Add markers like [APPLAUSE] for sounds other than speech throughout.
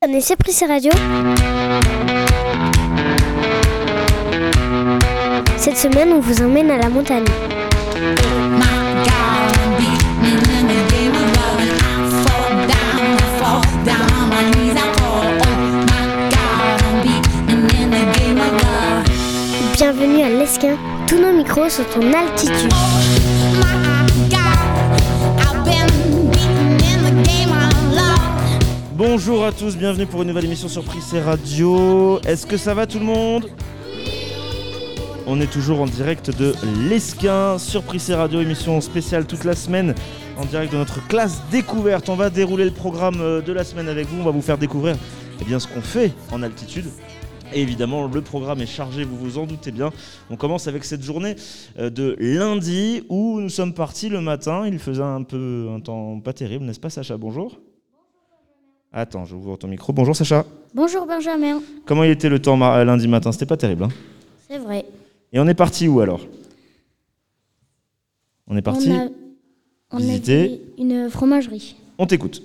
Connaissez Prissé Radio Cette semaine, on vous emmène à la montagne. Bienvenue à l'Esquin. Tous nos micros sont en altitude. Bonjour à tous, bienvenue pour une nouvelle émission sur Prissé Radio. Est-ce que ça va tout le monde? On est toujours en direct de l'Esquin sur Prissé Radio, émission spéciale toute la semaine en direct de notre classe découverte. On va dérouler le programme euh, de la semaine avec vous, on va vous faire découvrir eh bien, ce qu'on fait en altitude. Et évidemment, le programme est chargé, vous vous en doutez bien. On commence avec cette journée euh, de lundi où nous sommes partis le matin. Il faisait un peu un temps pas terrible, n'est-ce pas Sacha? Bonjour. Attends, je ouvre ton micro. Bonjour Sacha. Bonjour Benjamin. Comment il était le temps euh, lundi matin? C'était pas terrible. hein C'est vrai. Et on est parti où alors? On est parti. On a, on visiter. une fromagerie. On t'écoute.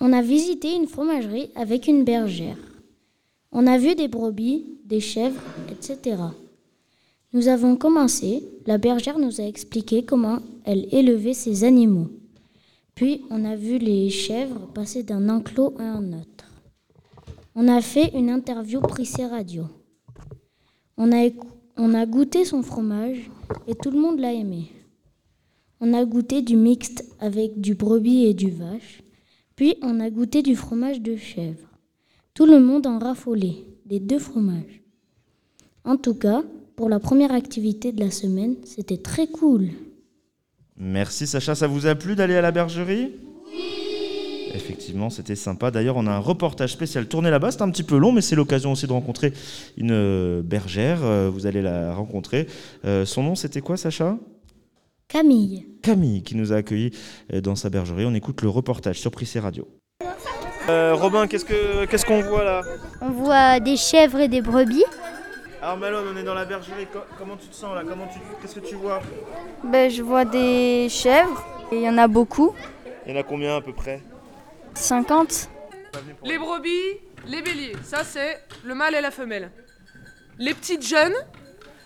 On a visité une fromagerie avec une bergère. On a vu des brebis, des chèvres, etc. Nous avons commencé, la bergère nous a expliqué comment elle élevait ses animaux. Puis on a vu les chèvres passer d'un enclos à un autre. On a fait une interview Prissé Radio. On a, goûté son fromage et tout le monde l'a aimé. On a goûté du mixte avec du brebis et du vache. Puis on a goûté du fromage de chèvre. Tout le monde en raffolait, des deux fromages. En tout cas, pour la première activité de la semaine, c'était très cool. Merci Sacha, ça vous a plu d'aller à la bergerie? Oui Effectivement, c'était sympa. D'ailleurs, on a un reportage spécial tourné là-bas. C'est un petit peu long, mais c'est l'occasion aussi de rencontrer une euh, bergère. Euh, Vous allez la rencontrer. Euh, son nom, c'était quoi, Sacha? Camille, Camille, qui nous a accueillis dans sa bergerie. On écoute le reportage sur Prissé Radio. Euh, Robin, qu'est-ce que qu'est-ce qu'on voit là? On voit des chèvres et des brebis. Alors Malone, on est dans la bergerie. Co- comment tu te sens là? Comment tu qu'est-ce que tu vois? Ben, je vois des chèvres, et il y en a beaucoup, Il y en a combien à peu près? 50. Les brebis, les béliers, ça c'est le mâle et la femelle. Les petites jeunes,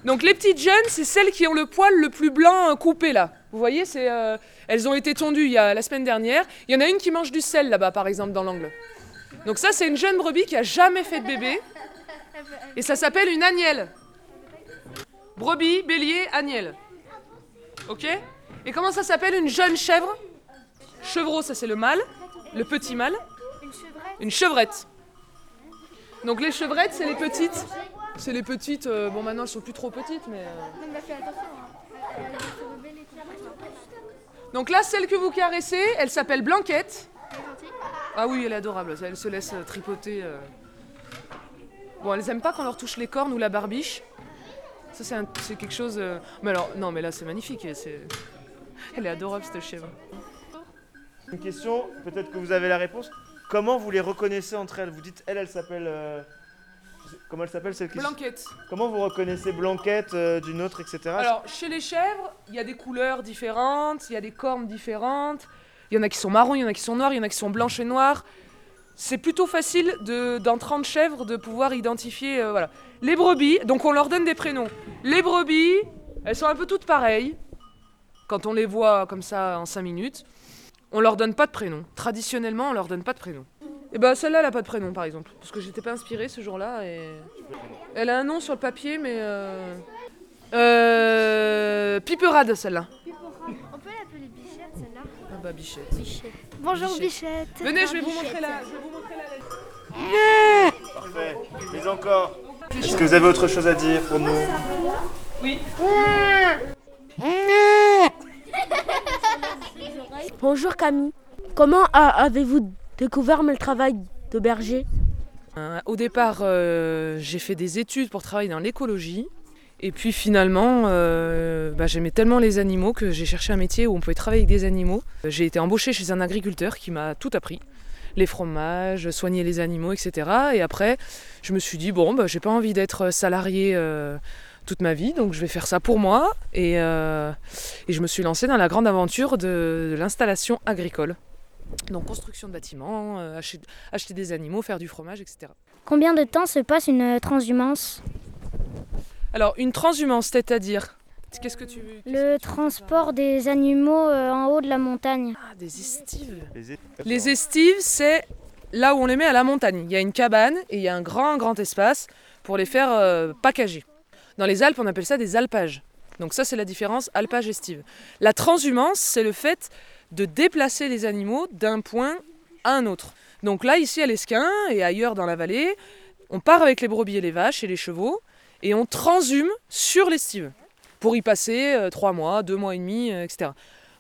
donc les petites jeunes, c'est celles qui ont le poil le plus blanc euh, coupé là. Vous voyez, c'est, euh, elles ont été tondues il y a la semaine dernière. Il y en a une qui mange du sel là-bas par exemple dans l'angle. Donc ça c'est une jeune brebis qui a jamais fait de bébé et ça s'appelle une agnelle. Brebis, bélier, agnelle. Ok? Et comment ça s'appelle une jeune chèvre? Chevreau, ça c'est le mâle, le petit mâle. Une chevrette. Donc les chevrettes, c'est les petites. C'est les petites. euh, bon, maintenant elles sont plus trop petites, mais. euh. Donc là, celle que vous caressez, elle s'appelle Blanquette. Ah oui, elle est adorable. Elle se laisse euh, tripoter. Bon, elles aiment pas qu'on leur touche les cornes ou la barbiche. Ça, c'est un- c'est quelque chose. euh, Mais alors, non, mais là, c'est magnifique. c'est- Elle est adorable, cette chèvre. Une question, peut-être que vous avez la réponse. Comment vous les reconnaissez entre elles? Vous dites, elle, elle s'appelle. euh, Comment elle s'appelle celle qui Blanquette. Comment vous reconnaissez Blanquette euh, d'une autre, etc. Alors, chez les chèvres, il y a des couleurs différentes, il y a des cornes différentes. Il y en a qui sont marrons, il y en a qui sont noirs, il y en a qui sont blanches et noires. C'est plutôt facile de, dans 30 chèvres de pouvoir identifier. euh, voilà. Les brebis, donc on leur donne des prénoms. Les brebis, elles sont un peu toutes pareilles. Quand on les voit comme ça en 5 minutes, on leur donne pas de prénom. Traditionnellement, on leur donne pas de prénom. Et ben celle-là, elle a pas de prénom par exemple. Parce que j'étais pas inspirée ce jour-là. Et... Elle a un nom sur le papier, mais. Euh... Euh... Piperade, celle-là. On peut l'appeler Bichette, celle-là? Ah bah Bichette. Bonjour Bichette. Bichette. Venez, je vais vous montrer la. Je vais vous montrer la. Parfait. Mais encore. Est-ce que vous avez autre chose à dire pour nous [LAUGHS] Bonjour Camille. Comment avez-vous découvert le travail de berger? Euh, au départ, euh, j'ai fait des études pour travailler dans l'écologie. Et puis finalement, euh, bah, j'aimais tellement les animaux que j'ai cherché un métier où on pouvait travailler avec des animaux. J'ai été embauchée chez un agriculteur qui m'a tout appris. Les fromages, soigner les animaux, etc. Et après, je me suis dit, bon, bah, j'ai pas envie d'être salarié euh, toute ma vie, donc je vais faire ça pour moi. Et, euh, et je me suis lancée dans la grande aventure de, de l'installation agricole. Donc construction de bâtiments, euh, acheter, acheter des animaux, faire du fromage, etc. Combien de temps se passe une transhumance? Alors une transhumance, c'est-à-dire Qu'est-ce que tu veux Le transport des animaux euh, en haut de la montagne. Ah, des estives. Les estives, c'est là où on les met à la montagne. Il y a une cabane et il y a un grand, grand espace pour les faire euh, packager. Dans les Alpes, on appelle ça des alpages. Donc ça, c'est la différence alpage-estive. La transhumance, c'est le fait de déplacer les animaux d'un point à un autre. Donc là, ici à l'Esquin et ailleurs dans la vallée, on part avec les brebis et les vaches et les chevaux et on transhume sur l'estive pour y passer euh, trois mois, deux mois et demi, euh, etc.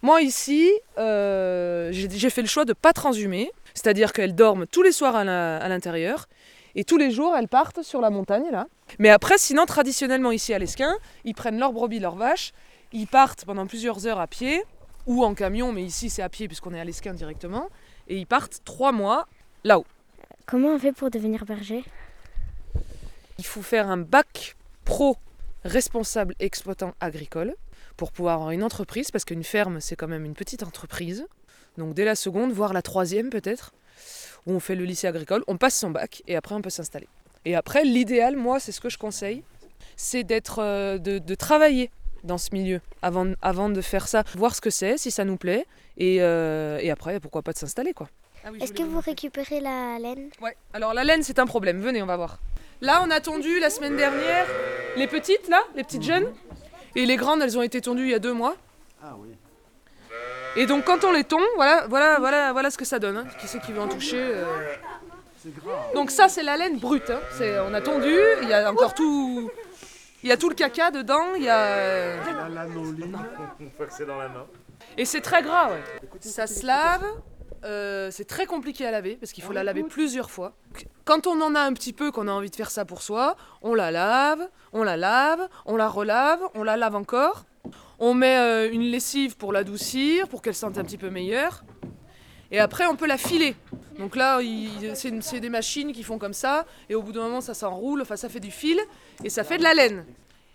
Moi ici, euh, j'ai fait le choix de ne pas transhumer, c'est-à-dire qu'elles dorment tous les soirs à l'intérieur et tous les jours elles partent sur la montagne là. Mais après, sinon traditionnellement ici à l'Esquin, ils prennent leurs brebis, leurs vaches, ils partent pendant plusieurs heures à pied ou en camion, mais ici c'est à pied puisqu'on est à l'Esquin directement, et ils partent trois mois là-haut. Comment on fait pour devenir berger? Il faut faire un bac pro responsable exploitant agricole pour pouvoir avoir une entreprise, parce qu'une ferme, c'est quand même une petite entreprise. Donc dès la seconde, voire la troisième peut-être, où on fait le lycée agricole, on passe son bac et après on peut s'installer. Et après, l'idéal, moi, c'est ce que je conseille, c'est d'être, euh, de, de travailler dans ce milieu avant, avant de faire ça, voir ce que c'est, si ça nous plaît, et, euh, et après, pourquoi pas de s'installer quoi. Est-ce que vous récupérez la laine? Ouais, alors la laine c'est un problème, venez on va voir. Là on a tondu la semaine dernière les petites là, les petites jeunes, et les grandes elles ont été tondues il y a deux mois. Ah oui. Et donc quand on les tombe, voilà, voilà, voilà, voilà ce que ça donne. hein. Qui c'est qui veut en toucher euh. Donc ça c'est la laine brute. hein. C'est, on a tondu, il y a encore tout, il y a tout le caca dedans, il y a, La lanoline. Une fois que c'est dans la main. et c'est très gras. Ouais. Ça se lave. Euh, c'est très compliqué à laver parce qu'il faut la laver plusieurs fois. Quand on en a un petit peu, qu'on a envie de faire ça pour soi, on la lave, on la lave, on la relave, on la lave encore. On met euh, une lessive pour l'adoucir, pour qu'elle sente un petit peu meilleure. Et après, on peut la filer. Donc là, c'est des machines qui font comme ça. Et au bout d'un moment, ça s'enroule, enfin, ça fait du fil et ça fait de la laine.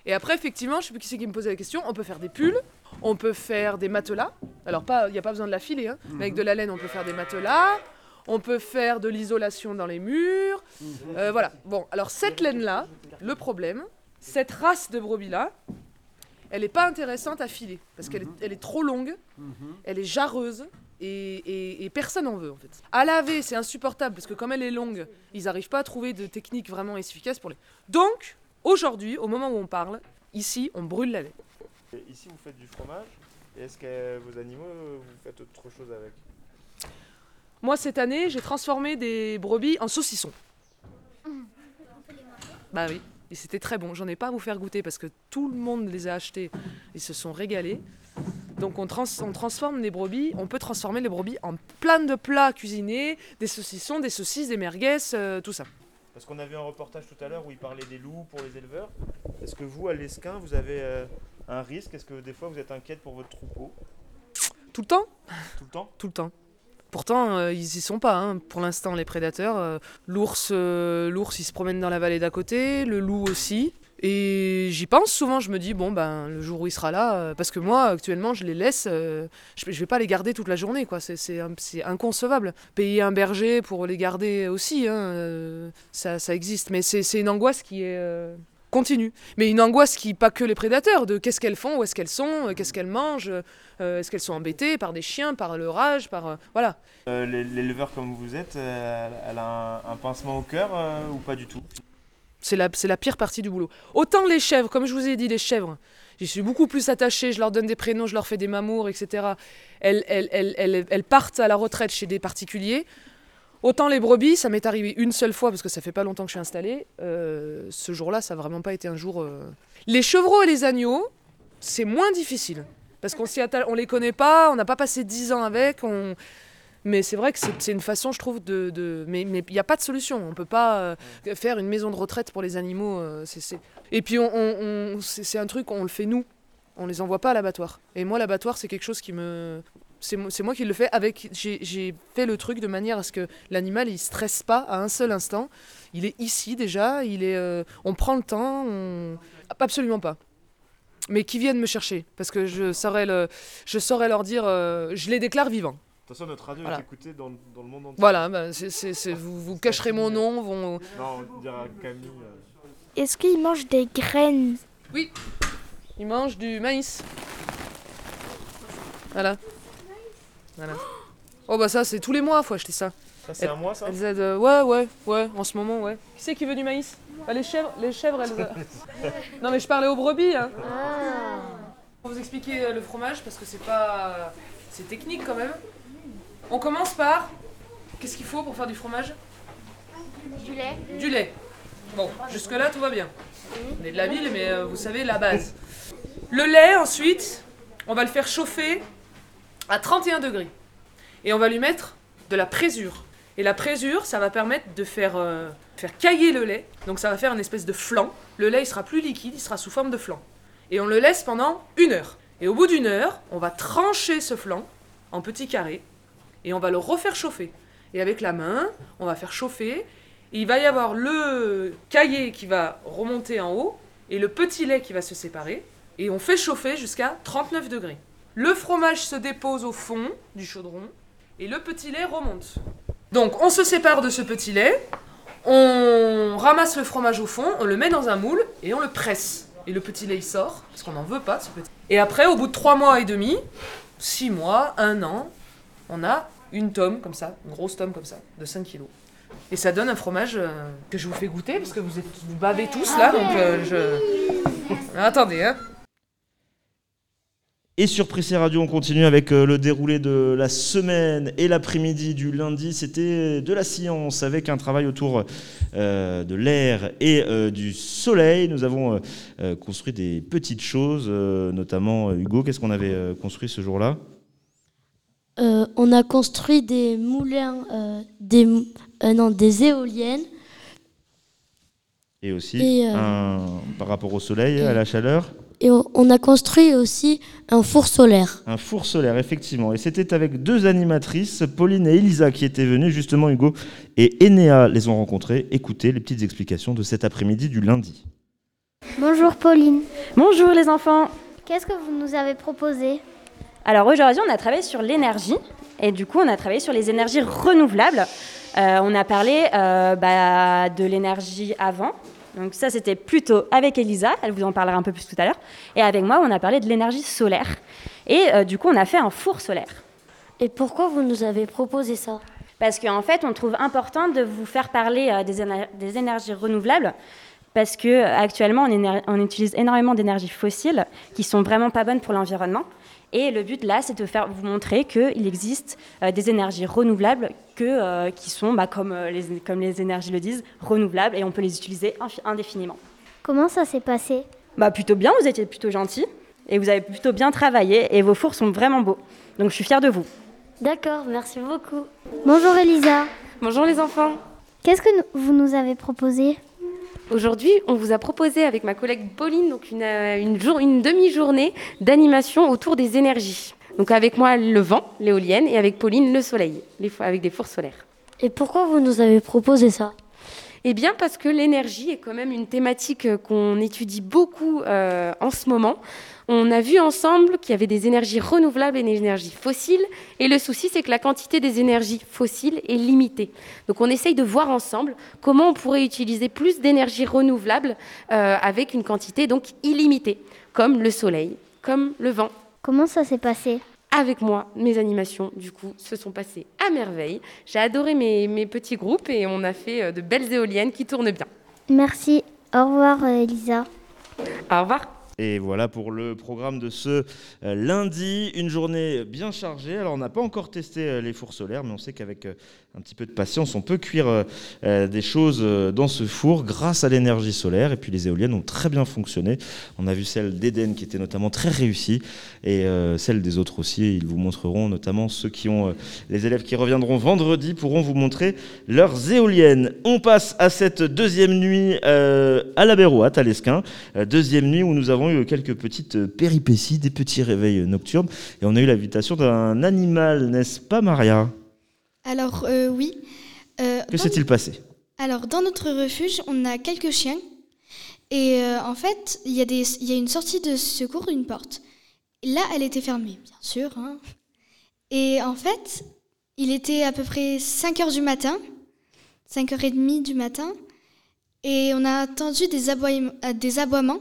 Et après, effectivement, je sais plus qui c'est qui me posait la question, on peut faire des pulls, on peut faire des matelas. Alors, pas- il n'y a pas besoin de la filer, hein, mais avec de la laine, on peut faire des matelas. On peut faire de l'isolation dans les murs. Euh, voilà. Bon, alors cette laine-là, le problème, cette race de brebis-là, elle n'est pas intéressante à filer parce qu'elle est, elle est trop longue, elle est jarreuse et, et- et personne en veut en fait. À laver, c'est insupportable parce que comme elle est longue, ils n'arrivent pas à trouver de technique vraiment efficace pour les. Donc, aujourd'hui, au moment où on parle, ici, on brûle la laine. Ici, vous faites du fromage. Et est-ce que vos animaux, vous faites autre chose avec? Moi, cette année, j'ai transformé des brebis en saucissons. Bah oui, et c'était très bon. J'en ai pas à vous faire goûter parce que tout le monde les a achetés. Ils se sont régalés. Donc on, trans- on transforme les brebis, on peut transformer les brebis en plein de plats cuisinés, des saucissons, des saucisses, des merguez, euh, tout ça. Parce qu'on a vu un reportage tout à l'heure où il parlait des loups pour les éleveurs. Est-ce que vous, à l'Esquin, vous avez euh, un risque? Est-ce que des fois vous êtes inquiète pour votre troupeau? Tout le temps Tout le temps? Tout le temps. Pourtant, euh, ils y sont pas, hein, pour l'instant, les prédateurs. Euh, L'ours, euh, l'ours, il se promène dans la vallée d'à côté, le loup aussi. Et j'y pense souvent, je me dis, bon, ben, le jour où il sera là, parce que moi, actuellement, je les laisse, je, je vais pas les garder toute la journée, quoi. C'est, c'est, c'est inconcevable. Payer un berger pour les garder aussi, hein, ça, ça existe. Mais c'est, c'est une angoisse qui est continue. Mais une angoisse qui, pas que les prédateurs, de qu'est-ce qu'elles font, où est-ce qu'elles sont, euh, qu'est-ce qu'elles mangent, euh, est-ce qu'elles sont embêtées par des chiens, par le rage, par. euh, voilà. Euh, l'é- L'éleveur comme vous êtes, elle- a un, un pincement au cœur ou pas du tout? C'est la, la pire partie du boulot. Autant les chèvres, comme je vous ai dit, les chèvres, j'y suis beaucoup plus attachée, je leur donne des prénoms, je leur fais des mamours, etc. Elles, elles, elles, elles partent à la retraite chez des particuliers. Autant les brebis, ça m'est arrivé une seule fois parce que ça fait pas longtemps que je suis installée. Euh, ce jour-là, ça n'a vraiment pas été un jour. euh. Les chevreaux et les agneaux, c'est moins difficile parce qu'on les connaît pas, on n'a pas passé dix ans avec. Mais c'est vrai que c'est une façon, je trouve, de. Mais il n'y a pas de solution. On peut pas euh, faire une maison de retraite pour les animaux. Et puis, c'est un truc, on le fait nous. On les envoie pas à l'abattoir. Et moi, l'abattoir, c'est quelque chose qui me. C'est mo- c'est moi qui le fais avec. J'ai fait le truc de manière à ce que l'animal, il stresse pas à un seul instant. Il est ici déjà, il est. euh, On prend le temps, on. Absolument pas. Mais qui viennent me chercher. Parce que je saurais, le... je saurais leur dire. euh, Je les déclare vivants. De toute façon, notre radio Voilà. est écoutée dans, dans le monde entier. Voilà, bah, c'est- c'est- vous, vous cacherez mon nom. Vont... Non, on dira Camille. euh. Est-ce qu'ils mangent des graines? Ils mangent du maïs. Voilà. Voilà. Oh bah ça, c'est tous les mois, faut acheter ça. Ça, c'est à moi, ça Elles aident. euh, ouais, ouais, ouais, en ce moment, ouais. Qui c'est qui veut du maïs? Bah, Les chèvres, les chèvres, elles. [LAUGHS] non, mais je parlais aux brebis, hein. Pour vous expliquer euh, le fromage, parce que c'est pas. C'est technique quand même. On commence par. Qu'est-ce qu'il faut pour faire du fromage? Du lait. Du lait. Bon, jusque-là, tout va bien. On est de la ville, mais euh, vous savez, la base. Le lait, ensuite, on va le faire chauffer à 31 degrés. Et on va lui mettre de la présure. Et la présure, ça va permettre de faire, euh, faire cailler le lait. Donc ça va faire une espèce de flan. Le lait, il sera plus liquide, il sera sous forme de flan. Et on le laisse pendant une heure. Et au bout d'une heure, on va trancher ce flan en petits carrés. Et on va le refaire chauffer. Et avec la main, on va faire chauffer. Il va y avoir le caillé qui va remonter en haut et le petit lait qui va se séparer. Et on fait chauffer jusqu'à 39 degrés. Le fromage se dépose au fond du chaudron et le petit lait remonte. Donc on se sépare de ce petit lait, on ramasse le fromage au fond, on le met dans un moule et on le presse. Et le petit lait il sort, parce qu'on n'en veut pas ce petit. Et après, au bout de 3 mois et demi, 6 mois, 1 an, on a une tome comme ça, une grosse tome comme ça, de 5 kilos. Et ça donne un fromage euh, que je vous fais goûter, parce que vous, êtes, vous bavez tous là, donc euh, je... Attendez, hein. Et sur Prissé Radio, on continue avec euh, le déroulé de la semaine et l'après-midi du lundi. C'était de la science avec un travail autour euh, de l'air et euh, du soleil. Nous avons euh, construit des petites choses, notamment Hugo. Qu'est-ce qu'on avait construit ce jour-là? On a construit des moulins, des, non, des éoliennes. Et aussi, Et, un- par rapport au soleil, à la chaleur, Et on, a construit aussi un four solaire. un four solaire, effectivement. Et c'était avec deux animatrices, Pauline et Elisa, qui étaient venues, justement, Hugo et Enea les ont rencontrées. Écoutez les petites explications de cet après-midi du lundi. Bonjour Pauline. Bonjour les enfants. Qu'est-ce que vous nous avez proposé? Alors aujourd'hui, on a travaillé sur l'énergie et du coup, on a travaillé sur les énergies renouvelables. Euh, on a parlé euh, bah, de l'énergie avant. Donc ça, c'était plutôt avec Elisa, elle vous en parlera un peu plus tout à l'heure. Et avec moi, on a parlé de l'énergie solaire. Et euh, du coup, on a fait un four solaire. Et pourquoi vous nous avez proposé ça? Parce qu'en fait, on trouve important de vous faire parler euh, des, éner- des énergies renouvelables. Parce que euh, actuellement, on, on utilise énormément d'énergies fossiles qui sont vraiment pas bonnes pour l'environnement. Et le but là, c'est de faire vous montrer qu'il existe euh, des énergies renouvelables que, euh, qui sont, bah, comme, euh, les, comme les énergies le disent, renouvelables et on peut les utiliser indéfiniment. Comment ça s'est passé? Bah, plutôt bien, vous étiez plutôt gentils et vous avez plutôt bien travaillé et vos fours sont vraiment beaux. Donc je suis fière de vous. D'accord, merci beaucoup. Bonjour Elisa. Bonjour les enfants. Qu'est-ce que vous nous avez proposé? Aujourd'hui, on vous a proposé avec ma collègue Pauline euh, une, jour- une demi-journée d'animation autour des énergies. Donc avec moi le vent, l'éolienne, et avec Pauline le soleil, avec des fours solaires. Et pourquoi vous nous avez proposé ça? Eh bien parce que l'énergie est quand même une thématique qu'on étudie beaucoup euh, en ce moment. On a vu ensemble qu'il y avait des énergies renouvelables et des énergies fossiles. Et le souci, c'est que la quantité des énergies fossiles est limitée. Donc on essaye de voir ensemble comment on pourrait utiliser plus d'énergie renouvelable euh, avec une quantité donc illimitée, comme le soleil, comme le vent. Comment ça s'est passé? Avec moi, mes animations, du coup, se sont passées à merveille. J'ai adoré mes, mes petits groupes et on a fait euh, de belles éoliennes qui tournent bien. Merci. Au revoir euh, Elisa. Au revoir. Et voilà pour le programme de ce euh, lundi, une journée bien chargée. Alors on n'a pas encore testé les fours solaires, mais on sait qu'avec un petit peu de patience, on peut cuire euh, euh, des choses euh, dans ce four grâce à l'énergie solaire. Et puis les éoliennes ont très bien fonctionné. On a vu celle d'Eden qui était notamment très réussie, et celle des autres aussi. Ils vous montreront, notamment ceux qui ont, les élèves qui reviendront vendredi pourront vous montrer leurs éoliennes. On passe à cette deuxième nuit à la Béroate, à l'Esquin. Deuxième nuit où nous avons eu quelques petites péripéties, des petits réveils nocturnes. Et on a eu l'invitation d'un animal, n'est-ce pas, Maria? Alors euh, oui. Euh, Que s'est-il passé? Alors dans notre refuge, on a quelques chiens. Et euh, en fait, il y, a des- il y a une sortie de secours d'une porte. Et là, elle était fermée, bien sûr. hein. Et en fait, il était à peu près 5 heures du matin, 5h30 du matin, et on a entendu des aboiements.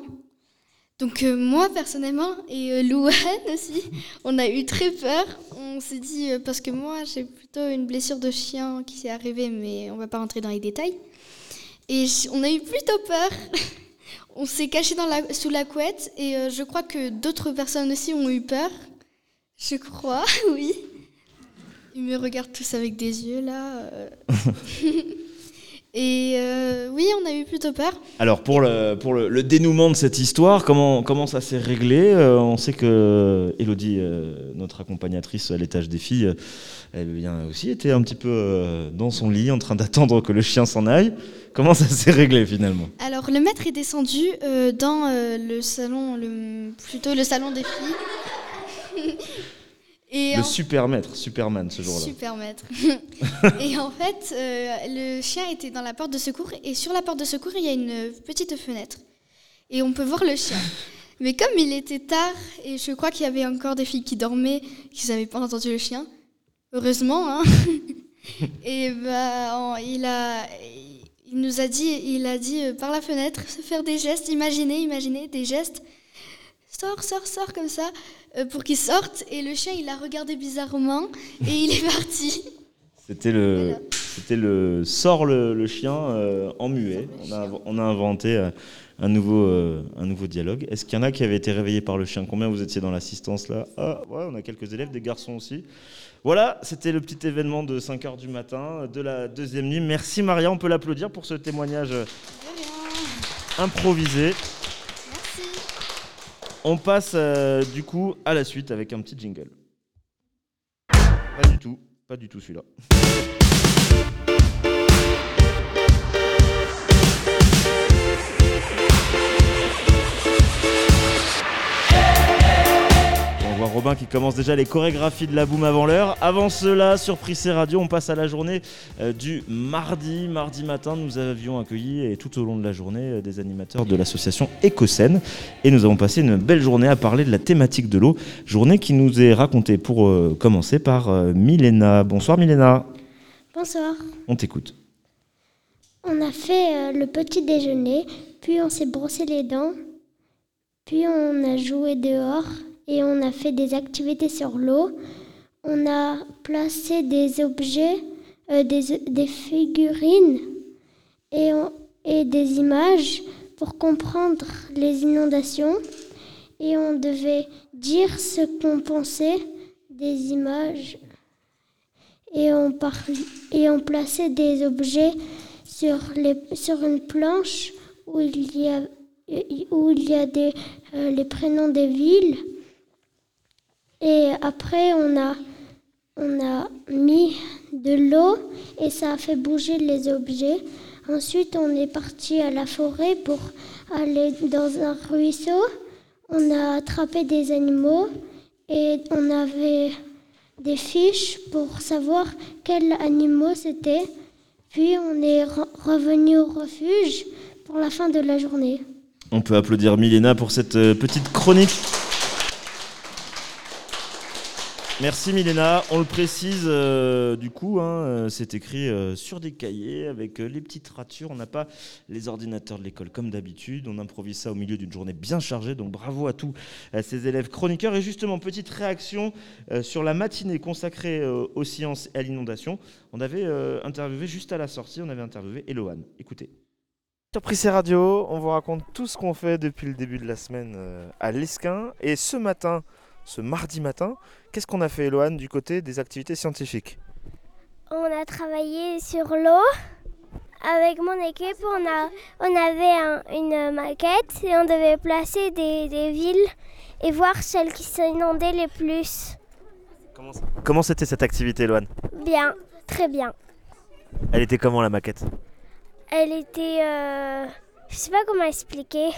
Donc euh, moi personnellement et euh, Louane aussi, [LAUGHS] on a eu très peur. On s'est dit euh, parce que moi j'ai plutôt une blessure de chien qui s'est arrivée, mais on va pas rentrer dans les détails. Et on a eu plutôt peur. [LAUGHS] on s'est caché sous la couette et euh, je crois que d'autres personnes aussi ont eu peur. Je crois, [LAUGHS] oui. Ils me regardent tous avec des yeux là. Et euh, oui, on a eu plutôt peur. Alors pour le, pour le, le dénouement de cette histoire, comment, comment ça s'est réglé Euh, On sait que Elodie, euh, notre accompagnatrice à l'étage des filles, elle bien aussi était un petit peu dans son lit en train d'attendre que le chien s'en aille. Comment ça s'est réglé finalement? Alors le maître est descendu dans le salon, le, plutôt le salon des filles. Et Le en- super maître, Superman ce jour-là. Super maître. [LAUGHS] et en fait, euh, le chien était dans la porte de secours et sur la porte de secours, il y a une petite fenêtre. Et on peut voir le chien. [LAUGHS] Mais comme il était tard et je crois qu'il y avait encore des filles qui dormaient, qui n'avaient pas entendu le chien, heureusement, hein. [LAUGHS] et bah, on- il a, il nous a dit, il a dit euh, par la fenêtre, faire des gestes, imaginez, imaginez des gestes. Sors, sors, sors comme ça pour qu'il sorte. Et le chien, il a regardé bizarrement et il est parti. C'était le, c'était le sort le, le chien euh, en muet. On a, on a inventé euh, un nouveau, euh, un nouveau dialogue. Est-ce qu'il y en a qui avaient été réveillés par le chien? Combien vous étiez dans l'assistance là? Ah, ouais, on a quelques élèves, des garçons aussi. Voilà, c'était le petit événement de 5h du matin de la deuxième nuit. Merci Maria, on peut l'applaudir pour ce témoignage euh, improvisé. On passe euh, du coup à la suite avec un petit jingle. Pas du tout, pas du tout celui-là. Robin qui commence déjà les chorégraphies de la boum avant l'heure. Avant cela, sur Prissé Radio, on passe à la journée euh, du mardi. Mardi matin, nous avions accueilli et tout au long de la journée euh, des animateurs de l'association Écocène. Et nous avons passé une belle journée à parler de la thématique de l'eau. Journée qui nous est racontée pour euh, commencer par euh, Milena. Bonsoir Milena, Bonsoir. on t'écoute. On a fait euh, le petit déjeuner, puis on s'est brossé les dents, puis on a joué dehors et on a fait des activités sur l'eau. On a placé des objets, euh, des, des figurines et, on- et des images pour comprendre les inondations. Et on devait dire ce qu'on pensait des images. Et on, et on plaçait des objets sur, les, sur une planche où il y a, où il y a des, euh, les prénoms des villes. Et après, on a, on a mis de l'eau et ça a fait bouger les objets. Ensuite, on est parti à la forêt pour aller dans un ruisseau. On a attrapé des animaux et on avait des fiches pour savoir quels animaux c'était. Puis on est re- revenu au refuge pour la fin de la journée. On peut applaudir Milena pour cette euh, petite chronique. Merci Milena. On le précise, euh, du coup, hein, euh, c'est écrit euh, sur des cahiers avec les petites ratures. On n'a pas les ordinateurs de l'école comme d'habitude. On improvise ça au milieu d'une journée bien chargée. Donc bravo à tous à ces élèves chroniqueurs. Et justement, petite réaction sur la matinée consacrée aux sciences et à l'inondation. On avait interviewé juste à la sortie, on avait interviewé Eloane. Écoutez. Sur Prissé Radio, on vous raconte tout ce qu'on fait depuis le début de la semaine à l'Esquin. Et ce matin, ce mardi matin, qu'est-ce qu'on a fait, Eloane, du côté des activités scientifiques? On a travaillé sur l'eau. Avec mon équipe, on, a, on avait un- une maquette et on devait placer des, des villes et voir celles qui s'inondaient les plus. Comment c'était cette activité, Eloane? Bien, très bien. Elle était comment la maquette? Elle était... euh, je sais pas comment expliquer.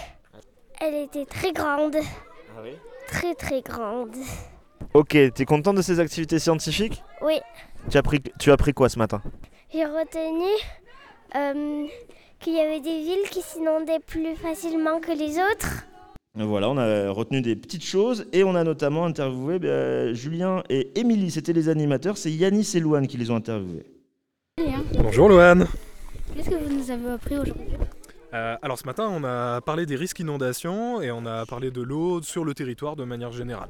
Elle était très grande. Ah oui? Très très grande. Ok, t'es content de ces activités scientifiques? Oui, tu as, pris, tu as appris quoi ce matin? J'ai retenu euh, qu'il y avait des villes qui s'inondaient plus facilement que les autres. Voilà, on a retenu des petites choses et on a notamment interviewé bah, Julien et Émilie, c'était les animateurs, c'est Yanis et Louane qui les ont interviewés. Bonjour Louane. Qu'est-ce que vous nous avez appris aujourd'hui? Euh, alors ce matin, on a parlé des risques inondations et on a parlé de l'eau sur le territoire de manière générale.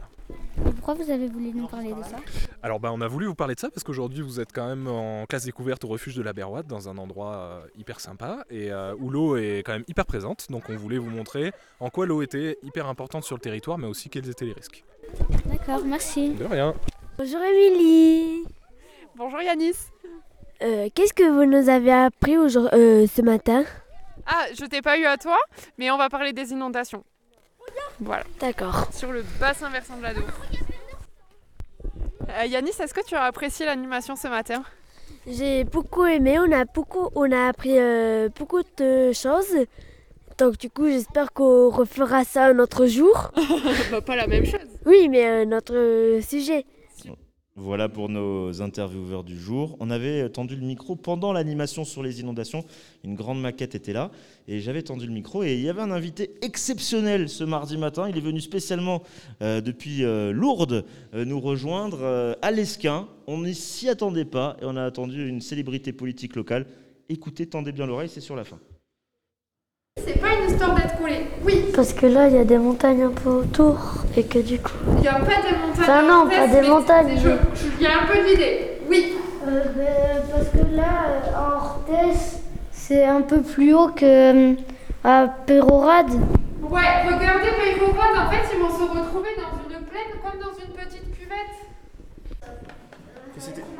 Et Pourquoi vous avez voulu nous parler de ça? Alors bah, on a voulu vous parler de ça parce qu'aujourd'hui vous êtes quand même en classe découverte au refuge de la Berroite dans un endroit euh, hyper sympa et euh, où l'eau est quand même hyper présente. Donc on voulait vous montrer en quoi l'eau était hyper importante sur le territoire mais aussi quels étaient les risques. D'accord, merci. De rien. Bonjour Émilie. Bonjour Yanis. Euh, Qu'est-ce que vous nous avez appris aujourd'hui, euh, ce matin? Ah, je t'ai pas eu à toi, mais on va parler des inondations. Voilà. D'accord. Sur le bassin versant de la Dour. Euh, Yanis, est-ce que tu as apprécié l'animation ce matin? J'ai beaucoup aimé, on a, beaucoup, on a appris euh, beaucoup de choses. Donc du coup, j'espère qu'on refera ça un autre jour. [LAUGHS] bah, Pas la même chose. Oui, mais un autre sujet. Voilà pour nos intervieweurs du jour. On avait tendu le micro pendant l'animation sur les inondations. Une grande maquette était là et j'avais tendu le micro et il y avait un invité exceptionnel ce mardi matin. Il est venu spécialement euh, depuis euh, Lourdes euh, nous rejoindre à l'Esquin. On ne s'y attendait pas et on a attendu une célébrité politique locale. Écoutez, tendez bien l'oreille, c'est sur la fin. C'est pas une histoire d'être collé. Oui, Parce que là, il y a des montagnes un peu autour et que du coup. il n'y a pas des montagnes. Enfin, non, en pas des montagnes, mais- Il y a un peu de vidé. Oui. Euh, ben, parce que là, euh, en Orthez, c'est un peu plus haut que euh, à Pérorade. Ouais, regardez Peyrograd, en fait, ils vont se retrouver dans une plaine comme dans une petite cuvette.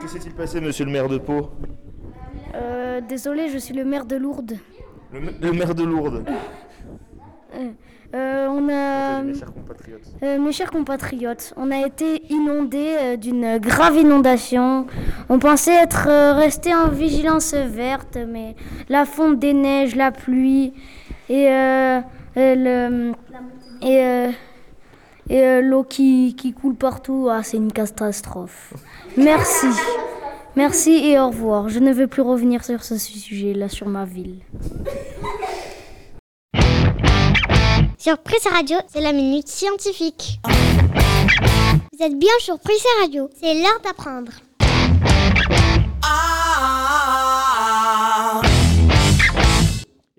Que s'est-il passé, monsieur le maire de Pau? Euh, désolé, je suis le maire de Lourdes. Le, ma- le maire de Lourdes Euh, euh, on a, Mes chers compatriotes. euh, mes chers compatriotes, on a été inondés euh, d'une grave inondation. On pensait être euh, resté en vigilance verte, mais la fonte des neiges, la pluie et, euh, et le- et, euh, et, euh, l'eau qui, qui coule partout, ah, c'est une catastrophe. Merci. Merci et au revoir. Je ne veux plus revenir sur ce sujet-là, sur ma ville. Sur Prissé Radio, c'est la minute scientifique. Vous êtes bien sur Prissé Radio, c'est l'heure d'apprendre.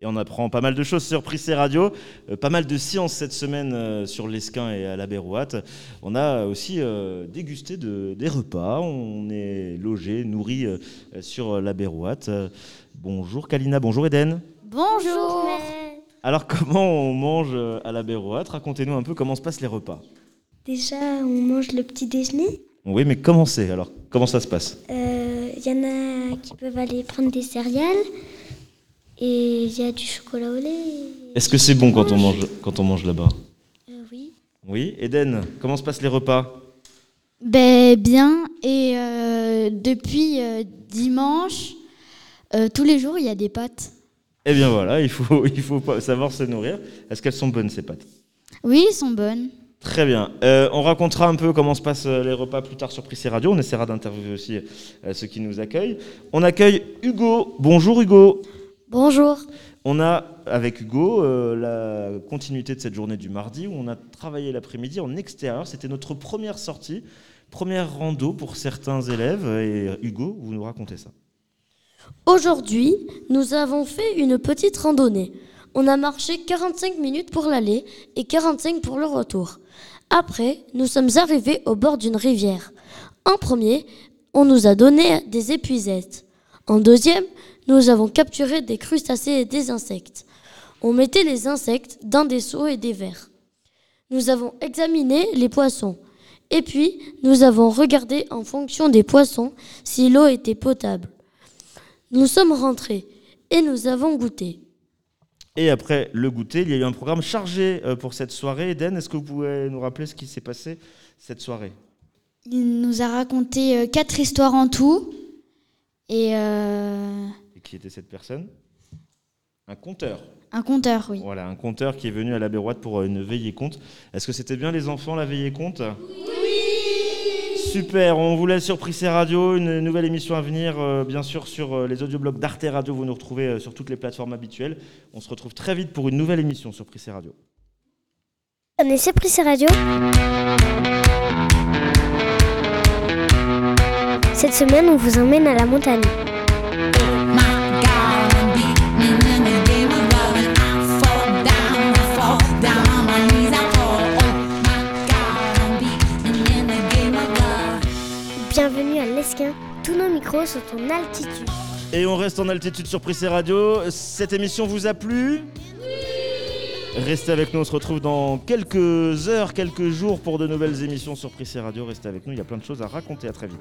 Et on apprend pas mal de choses sur Prissé Radio, euh, pas mal de sciences cette semaine euh, sur l'Esquin et à la Berrouate. On a aussi euh, dégusté de- des repas, on est logé, nourri euh, sur la Berrouate. Euh, bonjour Kalina, bonjour Eden. Bonjour. Alors comment on mange à la Berrouate Racontez-nous un peu comment se passent les repas. Déjà, on mange le petit déjeuner. Oui, mais comment c'est? Alors Comment ça se passe? Euh, Il y en a qui peuvent aller prendre des céréales. Et il y a du chocolat au lait. Est-ce que c'est bon quand on mange, quand on mange là-bas Euh, oui. Oui, Eden, comment se passent les repas? Ben bien, et euh, depuis euh, dimanche, euh, tous les jours, il y a des pâtes. Eh bien voilà, il faut, il faut savoir se nourrir. Est-ce qu'elles sont bonnes ces pâtes? Oui, elles sont bonnes. Très bien. Euh, on racontera un peu comment se passent les repas plus tard sur Prissé Radio. On essaiera d'interviewer aussi euh, ceux qui nous accueillent. On accueille Hugo. Bonjour Hugo. Bonjour. On a avec Hugo euh, la continuité de cette journée du mardi où on a travaillé l'après-midi en extérieur. C'était notre première sortie, première rando pour certains élèves. Et Hugo, vous nous racontez ça. Aujourd'hui, nous avons fait une petite randonnée. On a marché 45 minutes pour l'aller et 45 pour le retour. Après, nous sommes arrivés au bord d'une rivière. En premier, on nous a donné des épuisettes. En deuxième, nous avons capturé des crustacés et des insectes. On mettait les insectes dans des seaux et des verres. Nous avons examiné les poissons. Et puis, nous avons regardé en fonction des poissons si l'eau était potable. Nous sommes rentrés et nous avons goûté. Et après le goûter, il y a eu un programme chargé euh, pour cette soirée. Eden, est-ce que vous pouvez nous rappeler ce qui s'est passé cette soirée? Il nous a raconté euh, quatre histoires en tout. Et euh, Et qui était cette personne? Un conteur. un compteur, oui. Voilà, un conteur qui est venu à la Béroite pour euh, une veillée compte. Est-ce que c'était bien les enfants la veillée compte? Super, on vous laisse sur Prissé Radio, une nouvelle émission à venir, euh, bien sûr sur euh, les audioblogs d'Arte Radio, vous nous retrouvez euh, sur toutes les plateformes habituelles. On se retrouve très vite pour une nouvelle émission sur Prissé Radio. On est sur Prissé Radio? Cette semaine, on vous emmène à la montagne. Bienvenue à l'Esquin. Tous nos micros sont en altitude. Et on reste en altitude sur Prissé Radio. Cette émission vous a plu? Restez avec nous, on se retrouve dans quelques heures, quelques jours pour de nouvelles émissions sur Prissé Radio. Restez avec nous, il y a plein de choses à raconter. À très vite.